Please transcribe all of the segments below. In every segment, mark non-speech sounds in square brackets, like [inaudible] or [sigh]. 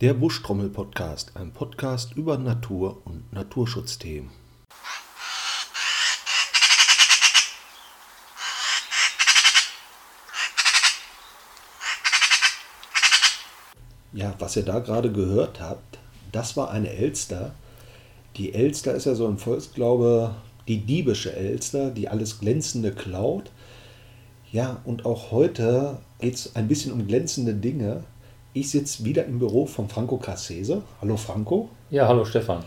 Der Buschtrommel-Podcast, ein Podcast über Natur und Naturschutzthemen. Ja, was ihr da gerade gehört habt, das war eine Elster. Die Elster ist ja so im Volksglaube die diebische Elster, die alles Glänzende klaut. Ja, und auch heute geht es ein bisschen um glänzende Dinge. Ich sitze wieder im Büro von Franco Cassese. Hallo Franco. Ja, hallo Stefan.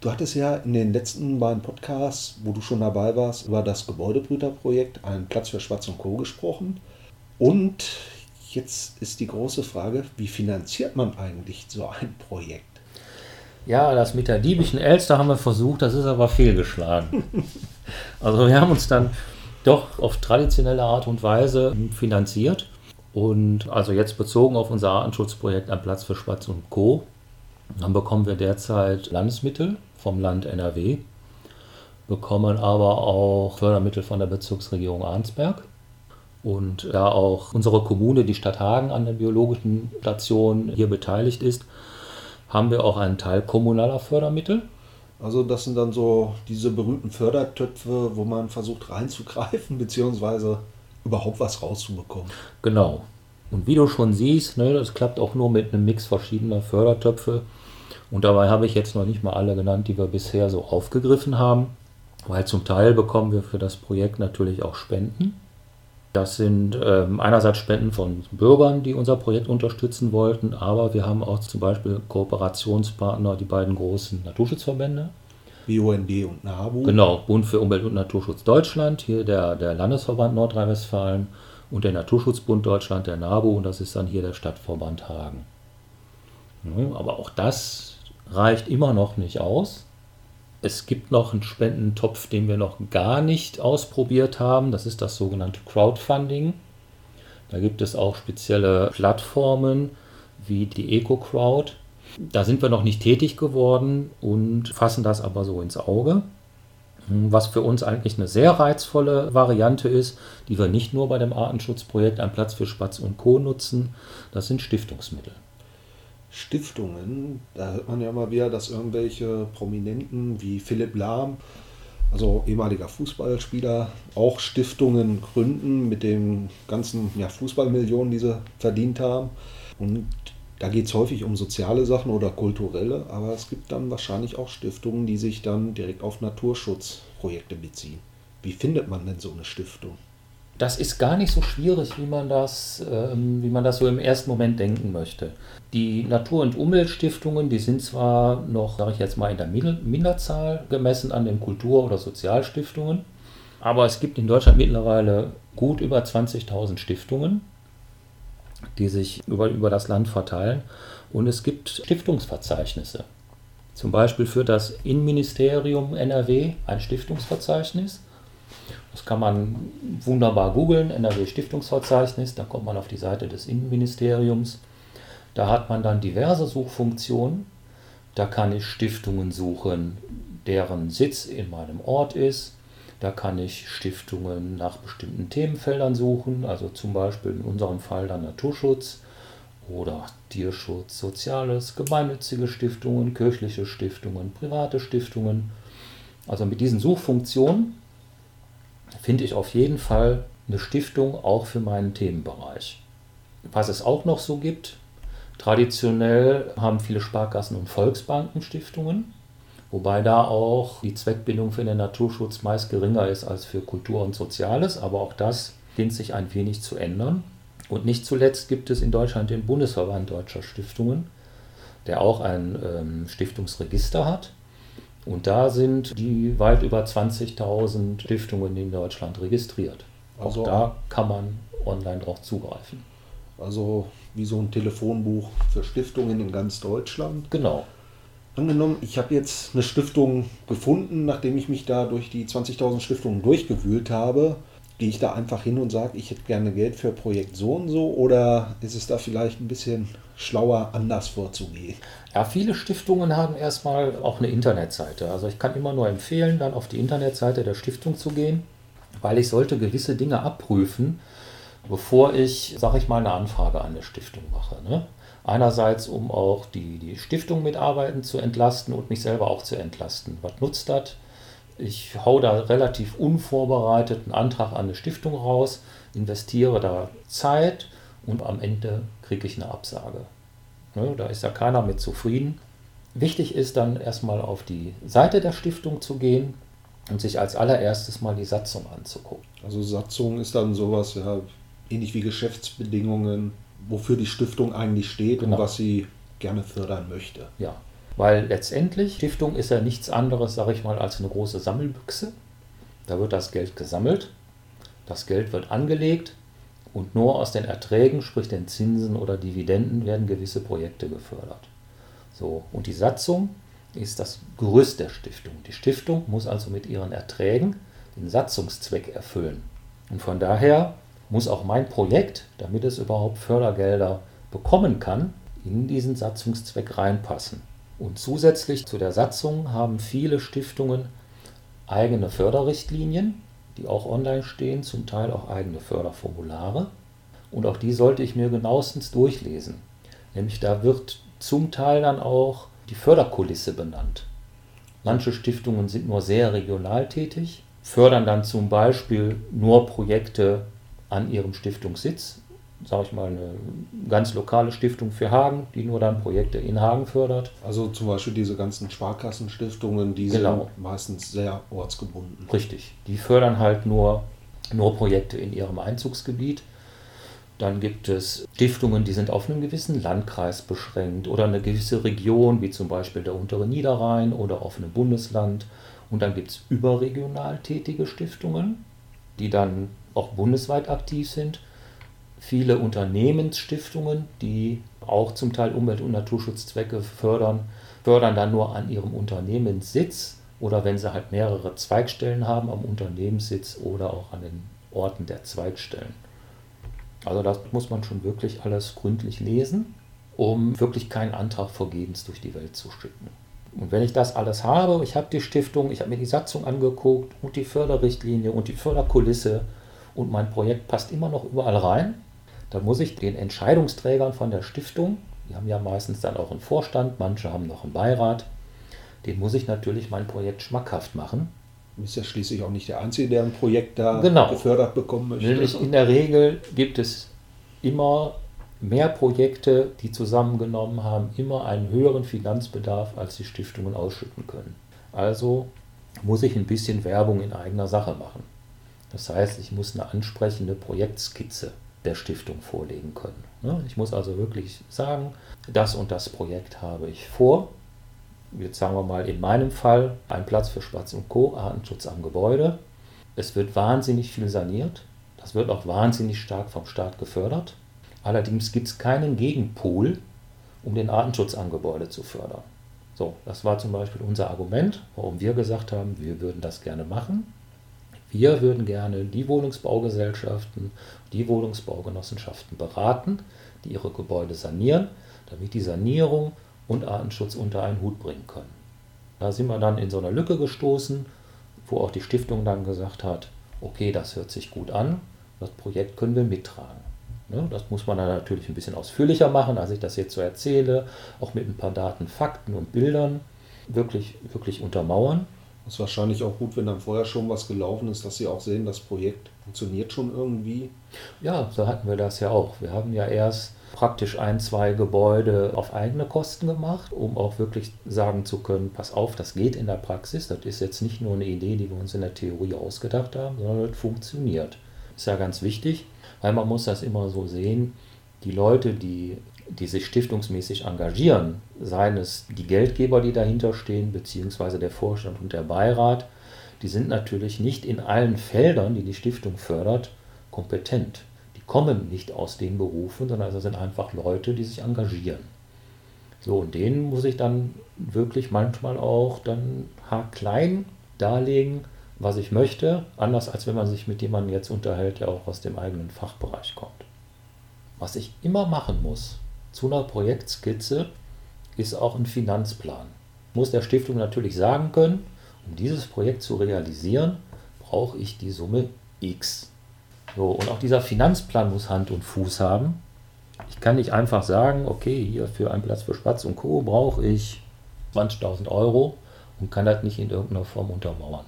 Du hattest ja in den letzten beiden Podcasts, wo du schon dabei warst, über das Gebäudebrüterprojekt Ein Platz für Schwarz und Co. gesprochen. Und jetzt ist die große Frage, wie finanziert man eigentlich so ein Projekt? Ja, das mit der diebischen Elster haben wir versucht, das ist aber fehlgeschlagen. [laughs] also wir haben uns dann doch auf traditionelle Art und Weise finanziert. Und also jetzt bezogen auf unser Artenschutzprojekt Ein Platz für Spatz und Co. Dann bekommen wir derzeit Landesmittel vom Land NRW, bekommen aber auch Fördermittel von der Bezirksregierung Arnsberg. Und da auch unsere Kommune, die Stadt Hagen, an der biologischen Station hier beteiligt ist, haben wir auch einen Teil kommunaler Fördermittel. Also das sind dann so diese berühmten Fördertöpfe, wo man versucht reinzugreifen, [laughs] beziehungsweise überhaupt was rauszubekommen. Genau. Und wie du schon siehst, ne, das klappt auch nur mit einem Mix verschiedener Fördertöpfe. Und dabei habe ich jetzt noch nicht mal alle genannt, die wir bisher so aufgegriffen haben, weil zum Teil bekommen wir für das Projekt natürlich auch Spenden. Das sind ähm, einerseits Spenden von Bürgern, die unser Projekt unterstützen wollten, aber wir haben auch zum Beispiel Kooperationspartner, die beiden großen Naturschutzverbände. BUND und NABU. Genau, Bund für Umwelt und Naturschutz Deutschland, hier der, der Landesverband Nordrhein-Westfalen und der Naturschutzbund Deutschland, der NABU, und das ist dann hier der Stadtverband Hagen. Aber auch das reicht immer noch nicht aus. Es gibt noch einen Spendentopf, den wir noch gar nicht ausprobiert haben. Das ist das sogenannte Crowdfunding. Da gibt es auch spezielle Plattformen wie die EcoCrowd. Da sind wir noch nicht tätig geworden und fassen das aber so ins Auge. Was für uns eigentlich eine sehr reizvolle Variante ist, die wir nicht nur bei dem Artenschutzprojekt Ein Platz für Spatz und Co. nutzen, das sind Stiftungsmittel. Stiftungen, da hört man ja immer wieder, dass irgendwelche Prominenten wie Philipp Lahm, also ehemaliger Fußballspieler, auch Stiftungen gründen mit den ganzen ja, Fußballmillionen, die sie verdient haben. Und da geht es häufig um soziale Sachen oder kulturelle, aber es gibt dann wahrscheinlich auch Stiftungen, die sich dann direkt auf Naturschutzprojekte beziehen. Wie findet man denn so eine Stiftung? Das ist gar nicht so schwierig, wie man das, ähm, wie man das so im ersten Moment denken möchte. Die Natur- und Umweltstiftungen, die sind zwar noch, sage ich jetzt mal, in der Minderzahl gemessen an den Kultur- oder Sozialstiftungen, aber es gibt in Deutschland mittlerweile gut über 20.000 Stiftungen, die sich über, über das Land verteilen. Und es gibt Stiftungsverzeichnisse. Zum Beispiel für das Innenministerium NRW ein Stiftungsverzeichnis das kann man wunderbar googeln, NRW Stiftungsverzeichnis, dann kommt man auf die Seite des Innenministeriums. Da hat man dann diverse Suchfunktionen. Da kann ich Stiftungen suchen, deren Sitz in meinem Ort ist. Da kann ich Stiftungen nach bestimmten Themenfeldern suchen, also zum Beispiel in unserem Fall dann Naturschutz oder Tierschutz, Soziales, gemeinnützige Stiftungen, kirchliche Stiftungen, private Stiftungen. Also mit diesen Suchfunktionen finde ich auf jeden Fall eine Stiftung auch für meinen Themenbereich. Was es auch noch so gibt, traditionell haben viele Sparkassen und Volksbanken Stiftungen, wobei da auch die Zweckbindung für den Naturschutz meist geringer ist als für Kultur und Soziales, aber auch das beginnt sich ein wenig zu ändern. Und nicht zuletzt gibt es in Deutschland den Bundesverband deutscher Stiftungen, der auch ein ähm, Stiftungsregister hat und da sind die weit über 20.000 Stiftungen in Deutschland registriert. Also Auch da kann man online drauf zugreifen. Also wie so ein Telefonbuch für Stiftungen in ganz Deutschland. Genau. Angenommen, ich habe jetzt eine Stiftung gefunden, nachdem ich mich da durch die 20.000 Stiftungen durchgewühlt habe. Gehe ich da einfach hin und sage, ich hätte gerne Geld für Projekt so und so oder ist es da vielleicht ein bisschen schlauer, anders vorzugehen? Ja, viele Stiftungen haben erstmal auch eine Internetseite. Also ich kann immer nur empfehlen, dann auf die Internetseite der Stiftung zu gehen, weil ich sollte gewisse Dinge abprüfen, bevor ich, sage ich mal, eine Anfrage an eine Stiftung mache. Ne? Einerseits, um auch die, die Stiftung mit Arbeiten zu entlasten und mich selber auch zu entlasten. Was nutzt das? Ich hau da relativ unvorbereitet einen Antrag an eine Stiftung raus, investiere da Zeit und am Ende kriege ich eine Absage. Ne, da ist ja keiner mit zufrieden. Wichtig ist dann erstmal auf die Seite der Stiftung zu gehen und sich als allererstes mal die Satzung anzugucken. Also Satzung ist dann sowas, ja, ähnlich wie Geschäftsbedingungen, wofür die Stiftung eigentlich steht genau. und was sie gerne fördern möchte. Ja, weil letztendlich, Stiftung ist ja nichts anderes, sage ich mal, als eine große Sammelbüchse. Da wird das Geld gesammelt, das Geld wird angelegt und nur aus den Erträgen, sprich den Zinsen oder Dividenden, werden gewisse Projekte gefördert. So, und die Satzung ist das Gerüst der Stiftung. Die Stiftung muss also mit ihren Erträgen den Satzungszweck erfüllen. Und von daher muss auch mein Projekt, damit es überhaupt Fördergelder bekommen kann, in diesen Satzungszweck reinpassen. Und zusätzlich zu der Satzung haben viele Stiftungen eigene Förderrichtlinien, die auch online stehen, zum Teil auch eigene Förderformulare. Und auch die sollte ich mir genauestens durchlesen. Nämlich da wird zum Teil dann auch die Förderkulisse benannt. Manche Stiftungen sind nur sehr regional tätig, fördern dann zum Beispiel nur Projekte an ihrem Stiftungssitz, sage ich mal, eine ganz lokale Stiftung für Hagen, die nur dann Projekte in Hagen fördert. Also zum Beispiel diese ganzen Sparkassenstiftungen, die genau. sind meistens sehr ortsgebunden. Richtig, die fördern halt nur, nur Projekte in ihrem Einzugsgebiet. Dann gibt es Stiftungen, die sind auf einen gewissen Landkreis beschränkt oder eine gewisse Region, wie zum Beispiel der untere Niederrhein oder auf einem Bundesland. Und dann gibt es überregional tätige Stiftungen, die dann auch bundesweit aktiv sind. Viele Unternehmensstiftungen, die auch zum Teil Umwelt- und Naturschutzzwecke fördern, fördern dann nur an ihrem Unternehmenssitz oder wenn sie halt mehrere Zweigstellen haben am Unternehmenssitz oder auch an den Orten der Zweigstellen. Also das muss man schon wirklich alles gründlich lesen, um wirklich keinen Antrag vergebens durch die Welt zu schicken. Und wenn ich das alles habe, ich habe die Stiftung, ich habe mir die Satzung angeguckt und die Förderrichtlinie und die Förderkulisse und mein Projekt passt immer noch überall rein, dann muss ich den Entscheidungsträgern von der Stiftung, die haben ja meistens dann auch einen Vorstand, manche haben noch einen Beirat, den muss ich natürlich mein Projekt schmackhaft machen. Du bist ja schließlich auch nicht der Einzige, der ein Projekt da genau. gefördert bekommen möchte. Nämlich in der Regel gibt es immer mehr Projekte, die zusammengenommen haben, immer einen höheren Finanzbedarf, als die Stiftungen ausschütten können. Also muss ich ein bisschen Werbung in eigener Sache machen. Das heißt, ich muss eine ansprechende Projektskizze der Stiftung vorlegen können. Ne? Ich muss also wirklich sagen, das und das Projekt habe ich vor. Jetzt sagen wir mal in meinem Fall ein Platz für Spatz und Co., Artenschutz am Gebäude. Es wird wahnsinnig viel saniert. Das wird auch wahnsinnig stark vom Staat gefördert. Allerdings gibt es keinen Gegenpol, um den Artenschutz am Gebäude zu fördern. So, das war zum Beispiel unser Argument, warum wir gesagt haben, wir würden das gerne machen. Wir würden gerne die Wohnungsbaugesellschaften, die Wohnungsbaugenossenschaften beraten, die ihre Gebäude sanieren, damit die Sanierung und Artenschutz unter einen Hut bringen können. Da sind wir dann in so eine Lücke gestoßen, wo auch die Stiftung dann gesagt hat, okay, das hört sich gut an, das Projekt können wir mittragen. Ne, das muss man dann natürlich ein bisschen ausführlicher machen, als ich das jetzt so erzähle, auch mit ein paar Daten, Fakten und Bildern wirklich, wirklich untermauern. Ist wahrscheinlich auch gut, wenn dann vorher schon was gelaufen ist, dass Sie auch sehen, das Projekt funktioniert schon irgendwie. Ja, so hatten wir das ja auch. Wir haben ja erst praktisch ein, zwei Gebäude auf eigene Kosten gemacht, um auch wirklich sagen zu können, pass auf, das geht in der Praxis. Das ist jetzt nicht nur eine Idee, die wir uns in der Theorie ausgedacht haben, sondern das funktioniert. Ist ja ganz wichtig, weil man muss das immer so sehen, die Leute, die die sich stiftungsmäßig engagieren, seien es die Geldgeber, die dahinter stehen, beziehungsweise der Vorstand und der Beirat, die sind natürlich nicht in allen Feldern, die die Stiftung fördert, kompetent. Die kommen nicht aus den Berufen, sondern also sind einfach Leute, die sich engagieren. So, und denen muss ich dann wirklich manchmal auch dann haarklein darlegen, was ich möchte, anders als wenn man sich mit jemandem jetzt unterhält, der auch aus dem eigenen Fachbereich kommt. Was ich immer machen muss, zu einer Projektskizze ist auch ein Finanzplan. Muss der Stiftung natürlich sagen können, um dieses Projekt zu realisieren, brauche ich die Summe X. So, und auch dieser Finanzplan muss Hand und Fuß haben. Ich kann nicht einfach sagen, okay, hier für einen Platz für Spatz und Co. brauche ich 20.000 Euro und kann das nicht in irgendeiner Form untermauern.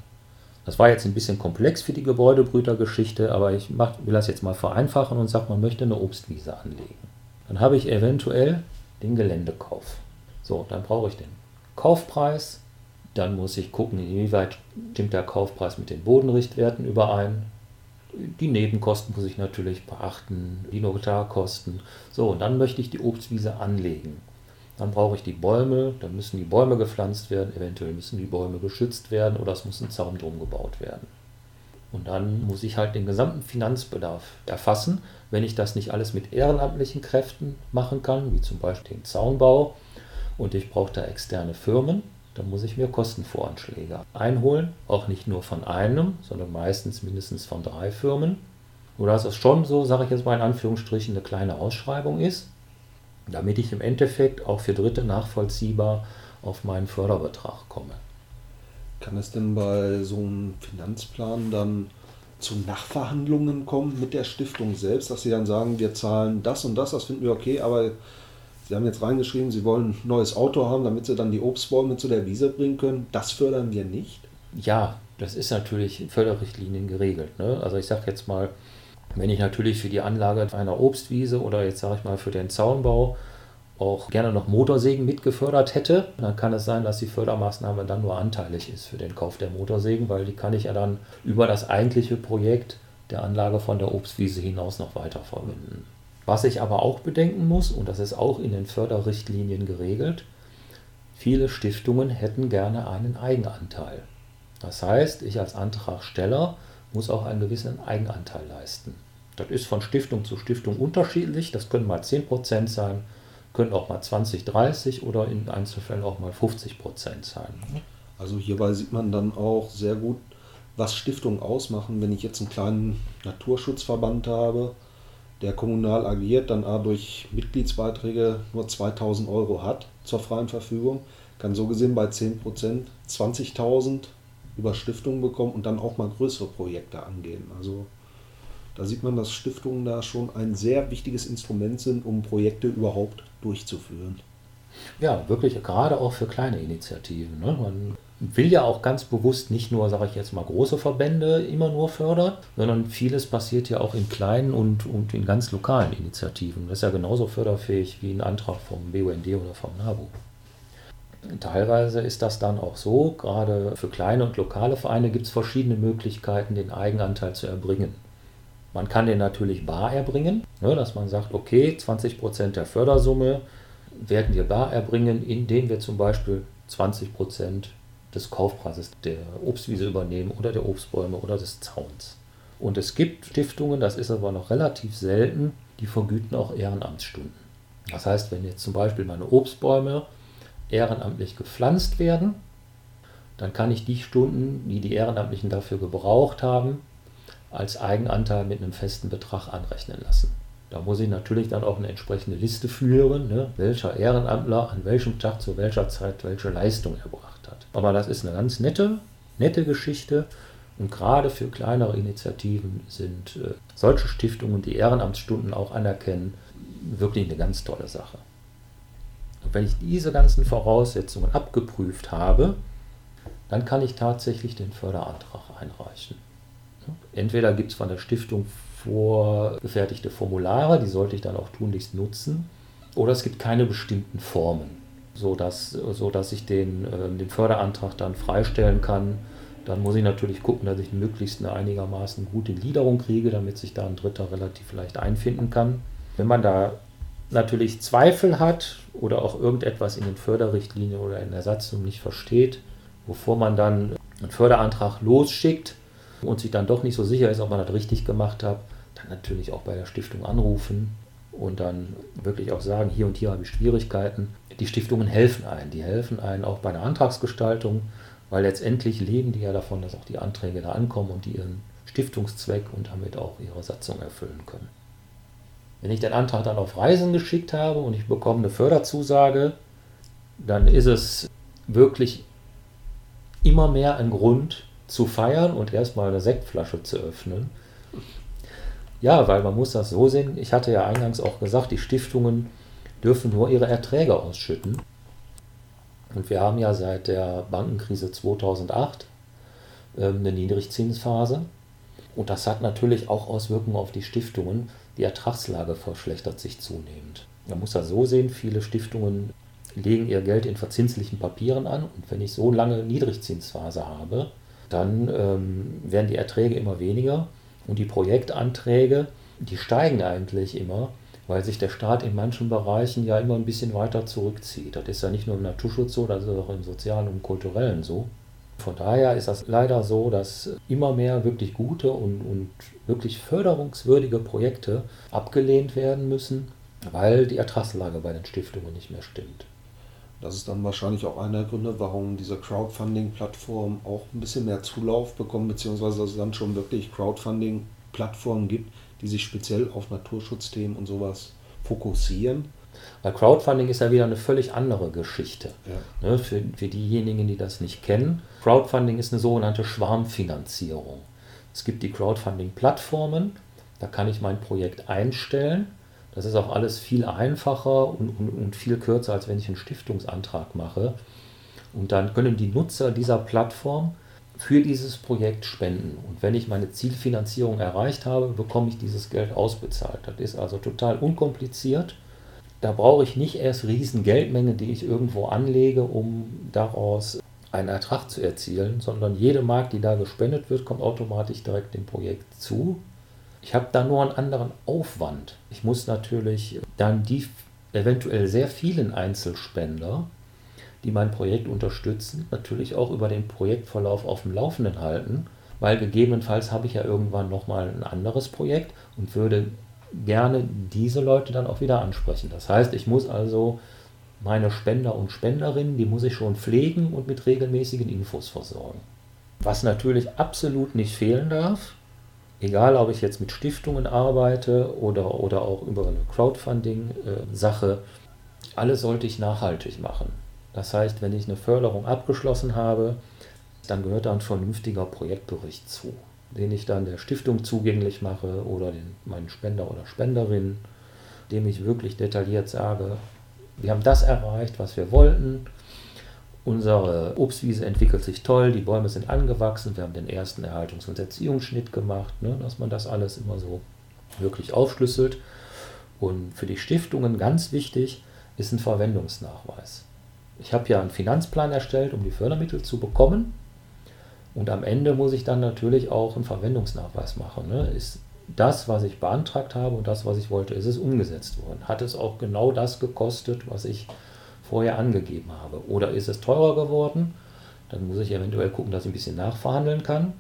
Das war jetzt ein bisschen komplex für die Gebäudebrütergeschichte, aber ich mach, will das jetzt mal vereinfachen und sage, man möchte eine Obstwiese anlegen. Dann habe ich eventuell den Geländekauf. So, dann brauche ich den Kaufpreis. Dann muss ich gucken, inwieweit stimmt der Kaufpreis mit den Bodenrichtwerten überein. Die Nebenkosten muss ich natürlich beachten, die Notarkosten. So, und dann möchte ich die Obstwiese anlegen. Dann brauche ich die Bäume, dann müssen die Bäume gepflanzt werden, eventuell müssen die Bäume geschützt werden oder es muss ein Zaun drum gebaut werden. Und dann muss ich halt den gesamten Finanzbedarf erfassen. Wenn ich das nicht alles mit ehrenamtlichen Kräften machen kann, wie zum Beispiel den Zaunbau, und ich brauche da externe Firmen, dann muss ich mir Kostenvoranschläge einholen. Auch nicht nur von einem, sondern meistens mindestens von drei Firmen. Oder dass es schon so, sage ich jetzt mal in Anführungsstrichen, eine kleine Ausschreibung ist damit ich im Endeffekt auch für Dritte nachvollziehbar auf meinen Förderbetrag komme. Kann es denn bei so einem Finanzplan dann zu Nachverhandlungen kommen mit der Stiftung selbst, dass sie dann sagen, wir zahlen das und das, das finden wir okay, aber Sie haben jetzt reingeschrieben, Sie wollen ein neues Auto haben, damit Sie dann die Obstbäume zu der Wiese bringen können. Das fördern wir nicht? Ja, das ist natürlich in Förderrichtlinien geregelt. Ne? Also ich sage jetzt mal, wenn ich natürlich für die Anlage einer Obstwiese oder jetzt sage ich mal für den Zaunbau auch gerne noch Motorsägen mitgefördert hätte, dann kann es sein, dass die Fördermaßnahme dann nur anteilig ist für den Kauf der Motorsägen, weil die kann ich ja dann über das eigentliche Projekt der Anlage von der Obstwiese hinaus noch weiter verwenden. Was ich aber auch bedenken muss, und das ist auch in den Förderrichtlinien geregelt, viele Stiftungen hätten gerne einen Eigenanteil. Das heißt, ich als Antragsteller muss auch einen gewissen Eigenanteil leisten. Das ist von Stiftung zu Stiftung unterschiedlich. Das können mal 10% sein, können auch mal 20, 30 oder in Einzelfällen auch mal 50% sein. Also hierbei sieht man dann auch sehr gut, was Stiftungen ausmachen. Wenn ich jetzt einen kleinen Naturschutzverband habe, der kommunal agiert, dann durch Mitgliedsbeiträge nur 2000 Euro hat zur freien Verfügung, kann so gesehen bei 10% 20.000 über Stiftungen bekommen und dann auch mal größere Projekte angehen. Also da sieht man, dass Stiftungen da schon ein sehr wichtiges Instrument sind, um Projekte überhaupt durchzuführen. Ja, wirklich, gerade auch für kleine Initiativen. Ne? Man will ja auch ganz bewusst nicht nur, sage ich jetzt mal, große Verbände immer nur fördern, sondern vieles passiert ja auch in kleinen und, und in ganz lokalen Initiativen. Das ist ja genauso förderfähig wie ein Antrag vom BUND oder vom NABU. Teilweise ist das dann auch so, gerade für kleine und lokale Vereine gibt es verschiedene Möglichkeiten, den Eigenanteil zu erbringen. Man kann den natürlich bar erbringen, ne, dass man sagt, okay, 20% der Fördersumme werden wir bar erbringen, indem wir zum Beispiel 20% des Kaufpreises der Obstwiese übernehmen oder der Obstbäume oder des Zauns. Und es gibt Stiftungen, das ist aber noch relativ selten, die vergüten auch Ehrenamtsstunden. Das heißt, wenn jetzt zum Beispiel meine Obstbäume ehrenamtlich gepflanzt werden, dann kann ich die Stunden, die die Ehrenamtlichen dafür gebraucht haben, als Eigenanteil mit einem festen Betrag anrechnen lassen. Da muss ich natürlich dann auch eine entsprechende Liste führen, ne, welcher Ehrenamtler an welchem Tag zu welcher Zeit welche Leistung erbracht hat. Aber das ist eine ganz nette, nette Geschichte und gerade für kleinere Initiativen sind äh, solche Stiftungen, die Ehrenamtsstunden auch anerkennen, wirklich eine ganz tolle Sache. Und wenn ich diese ganzen Voraussetzungen abgeprüft habe, dann kann ich tatsächlich den Förderantrag einreichen. Entweder gibt es von der Stiftung vorgefertigte Formulare, die sollte ich dann auch tunlichst nutzen, oder es gibt keine bestimmten Formen, sodass, sodass ich den, äh, den Förderantrag dann freistellen kann. Dann muss ich natürlich gucken, dass ich möglichst eine einigermaßen gute Gliederung kriege, damit sich da ein Dritter relativ leicht einfinden kann. Wenn man da natürlich Zweifel hat oder auch irgendetwas in den Förderrichtlinien oder in der Satzung nicht versteht, bevor man dann einen Förderantrag losschickt und sich dann doch nicht so sicher ist, ob man das richtig gemacht hat, dann natürlich auch bei der Stiftung anrufen und dann wirklich auch sagen, hier und hier habe ich Schwierigkeiten. Die Stiftungen helfen einen, die helfen einen auch bei der Antragsgestaltung, weil letztendlich leben die ja davon, dass auch die Anträge da ankommen und die ihren Stiftungszweck und damit auch ihre Satzung erfüllen können. Wenn ich den Antrag dann auf Reisen geschickt habe und ich bekomme eine Förderzusage, dann ist es wirklich immer mehr ein Grund zu feiern und erstmal eine Sektflasche zu öffnen. Ja, weil man muss das so sehen. Ich hatte ja eingangs auch gesagt, die Stiftungen dürfen nur ihre Erträge ausschütten. Und wir haben ja seit der Bankenkrise 2008 ähm, eine Niedrigzinsphase. Und das hat natürlich auch Auswirkungen auf die Stiftungen. Die Ertragslage verschlechtert sich zunehmend. Man muss das so sehen, viele Stiftungen legen ihr Geld in verzinslichen Papieren an. Und wenn ich so lange Niedrigzinsphase habe, dann ähm, werden die Erträge immer weniger und die Projektanträge, die steigen eigentlich immer, weil sich der Staat in manchen Bereichen ja immer ein bisschen weiter zurückzieht. Das ist ja nicht nur im Naturschutz so, das ist auch im sozialen und kulturellen so. Von daher ist das leider so, dass immer mehr wirklich gute und, und wirklich förderungswürdige Projekte abgelehnt werden müssen, weil die Ertragslage bei den Stiftungen nicht mehr stimmt. Das ist dann wahrscheinlich auch einer der Gründe, warum diese Crowdfunding-Plattformen auch ein bisschen mehr Zulauf bekommen, beziehungsweise dass es dann schon wirklich Crowdfunding-Plattformen gibt, die sich speziell auf Naturschutzthemen und sowas fokussieren. Weil Crowdfunding ist ja wieder eine völlig andere Geschichte. Ja. Ne, für, für diejenigen, die das nicht kennen. Crowdfunding ist eine sogenannte Schwarmfinanzierung. Es gibt die Crowdfunding-Plattformen, da kann ich mein Projekt einstellen. Das ist auch alles viel einfacher und, und, und viel kürzer, als wenn ich einen Stiftungsantrag mache. Und dann können die Nutzer dieser Plattform für dieses Projekt spenden. Und wenn ich meine Zielfinanzierung erreicht habe, bekomme ich dieses Geld ausbezahlt. Das ist also total unkompliziert. Da brauche ich nicht erst riesen Geldmengen, die ich irgendwo anlege, um daraus einen Ertrag zu erzielen, sondern jede Mark, die da gespendet wird, kommt automatisch direkt dem Projekt zu. Ich habe da nur einen anderen Aufwand. Ich muss natürlich dann die eventuell sehr vielen Einzelspender die mein Projekt unterstützen, natürlich auch über den Projektverlauf auf dem Laufenden halten, weil gegebenenfalls habe ich ja irgendwann nochmal ein anderes Projekt und würde gerne diese Leute dann auch wieder ansprechen. Das heißt, ich muss also meine Spender und Spenderinnen, die muss ich schon pflegen und mit regelmäßigen Infos versorgen. Was natürlich absolut nicht fehlen darf, egal ob ich jetzt mit Stiftungen arbeite oder, oder auch über eine Crowdfunding-Sache, äh, alles sollte ich nachhaltig machen. Das heißt, wenn ich eine Förderung abgeschlossen habe, dann gehört da ein vernünftiger Projektbericht zu, den ich dann der Stiftung zugänglich mache oder den, meinen Spender oder Spenderin, dem ich wirklich detailliert sage, wir haben das erreicht, was wir wollten. Unsere Obstwiese entwickelt sich toll, die Bäume sind angewachsen, wir haben den ersten Erhaltungs- und Erziehungsschnitt gemacht, ne, dass man das alles immer so wirklich aufschlüsselt. Und für die Stiftungen ganz wichtig ist ein Verwendungsnachweis ich habe ja einen Finanzplan erstellt, um die Fördermittel zu bekommen. Und am Ende muss ich dann natürlich auch einen Verwendungsnachweis machen. Ne? Ist das, was ich beantragt habe und das, was ich wollte, ist es umgesetzt worden? Hat es auch genau das gekostet, was ich vorher angegeben habe? Oder ist es teurer geworden? Dann muss ich eventuell gucken, dass ich ein bisschen nachverhandeln kann.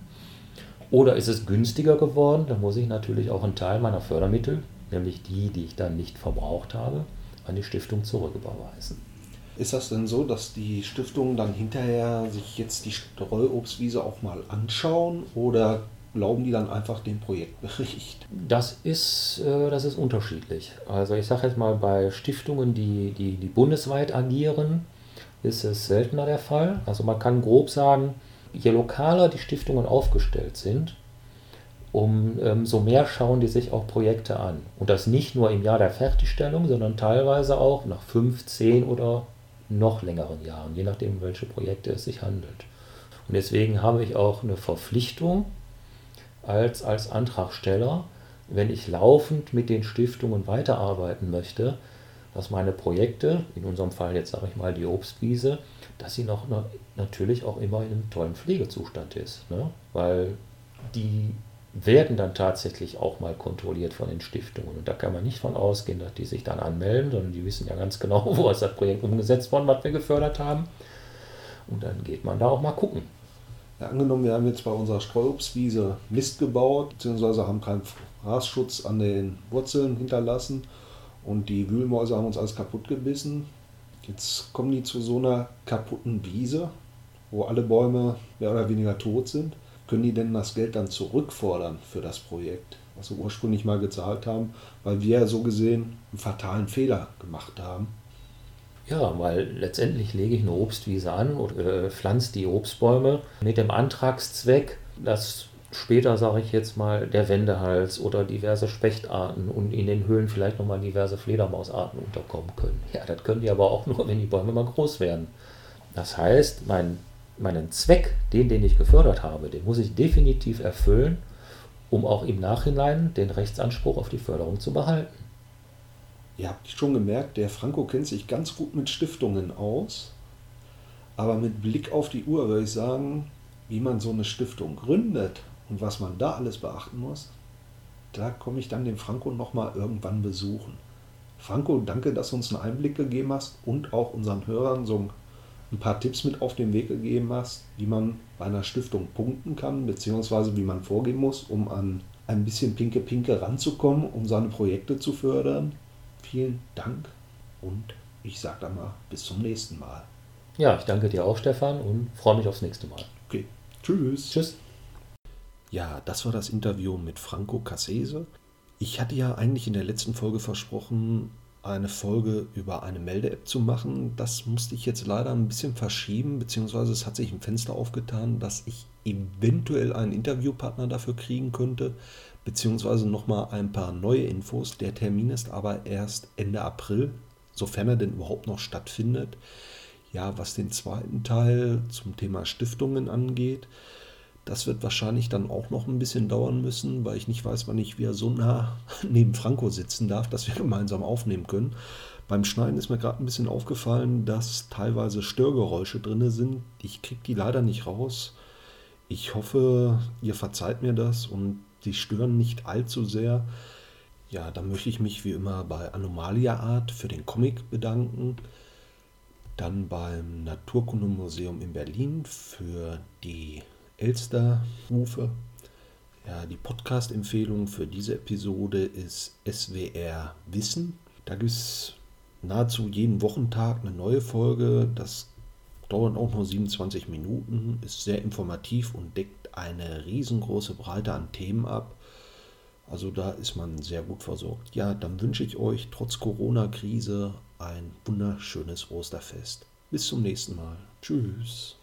Oder ist es günstiger geworden? Dann muss ich natürlich auch einen Teil meiner Fördermittel, nämlich die, die ich dann nicht verbraucht habe, an die Stiftung zurücküberweisen. Ist das denn so, dass die Stiftungen dann hinterher sich jetzt die Streuobstwiese auch mal anschauen oder glauben die dann einfach dem Projektbericht? [laughs] Das ist, äh, das ist unterschiedlich. Also ich sage jetzt mal, bei Stiftungen, die, die, die bundesweit agieren, ist es seltener der Fall. Also man kann grob sagen, je lokaler die Stiftungen aufgestellt sind, umso ähm, mehr schauen die sich auch Projekte an. Und das nicht nur im Jahr der Fertigstellung, sondern teilweise auch nach 5, 10 oder noch längeren Jahren, je nachdem, welche Projekte es sich handelt. Und deswegen habe ich auch eine Verpflichtung als, als Antragsteller, wenn ich laufend mit den Stiftungen weiterarbeiten möchte, dass meine Projekte, in unserem Fall jetzt sage ich mal die Obstwiese, dass sie noch natürlich auch immer in einem tollen Pflegezustand ist. Ne? Weil die werden dann tatsächlich auch mal kontrolliert von den Stiftungen. Und da kann man nicht von ausgehen, dass die sich dann anmelden, sondern die wissen ja ganz genau, [laughs] wo ist das Projekt umgesetzt worden, was wir gefördert haben. Und dann geht man da auch mal gucken. Ja, angenommen, wir haben jetzt bei unserer Streuobstwiese Mist gebaut, beziehungsweise haben keinen Fraßschutz an den Wurzeln hinterlassen und die Wühlmäuse haben uns alles kaputt gebissen. Jetzt kommen die zu so einer kaputten Wiese, wo alle Bäume mehr oder weniger tot sind können die denn das Geld dann zurückfordern für das Projekt, was sie ursprünglich mal gezahlt haben, weil wir so gesehen einen fatalen Fehler gemacht haben? Ja, weil letztendlich lege ich eine Obstwiese an oder äh, pflanze die Obstbäume mit dem Antragszweck, das später, sage ich jetzt mal, der Wendehals oder diverse Spechtarten und in den Höhlen vielleicht nochmal diverse Fledermausarten unterkommen können. Ja, das können die aber auch [laughs] nur, wenn die Bäume mal groß werden. Das heißt, mein, meinen Zweck, den, den ich gefördert habe, den muss ich definitiv erfüllen, um auch im Nachhinein den Rechtsanspruch auf die Förderung zu behalten. Ihr habt schon gemerkt, der Franco kennt sich ganz gut mit Stiftungen aus. Aber mit Blick auf die Uhr würde ich sagen, wie man so eine Stiftung gründet und was man da alles beachten muss, da komme ich dann den Franco nochmal irgendwann besuchen. Franco, danke, dass du uns einen Einblick gegeben hast und auch unseren Hörern so ein paar Tipps mit auf den Weg gegeben hast, wie man bei einer Stiftung punkten kann, beziehungsweise wie man vorgehen muss, um an ein bisschen Pinke Pinke ranzukommen, um seine Projekte zu fördern. Vielen Dank und ich sage dann mal bis zum nächsten Mal. Ja, ich danke dir auch, Stefan, und freue mich aufs nächste Mal. Okay, tschüss. Tschüss. Ja, das war das Interview mit Franco Cassese. Ich hatte ja eigentlich in der letzten Folge versprochen, eine Folge über eine Melde-App zu machen. Das musste ich jetzt leider ein bisschen verschieben, beziehungsweise es hat sich ein Fenster aufgetan, dass ich eventuell einen Interviewpartner dafür kriegen könnte, beziehungsweise nochmal ein paar neue Infos. Der Termin ist aber erst Ende April, sofern er denn überhaupt noch stattfindet. Ja, was den zweiten Teil zum Thema Stiftungen angeht, das wird wahrscheinlich dann auch noch ein bisschen dauern müssen, weil ich nicht weiß, wann ich wieder so nah [laughs] neben Franco sitzen darf, dass wir [laughs] gemeinsam aufnehmen können. Beim Schneiden ist mir gerade ein bisschen aufgefallen, dass teilweise Störgeräusche drin sind. Ich kriege die leider nicht raus. Ich hoffe, ihr verzeiht mir das und die stören nicht allzu sehr. Ja, dann möchte ich mich wie immer bei Anomalia Art für den Comic bedanken. Dann beim Naturkundemuseum in Berlin für die Elsterrufe. Ja, die Podcast-Empfehlung für diese Episode ist SWR Wissen. Da gibt es nahezu jeden Wochentag eine neue Folge. Das dauert auch nur 27 Minuten, ist sehr informativ und deckt eine riesengroße Breite an Themen ab. Also da ist man sehr gut versorgt. Ja, dann wünsche ich euch trotz Corona-Krise ein wunderschönes Osterfest. Bis zum nächsten Mal. Tschüss.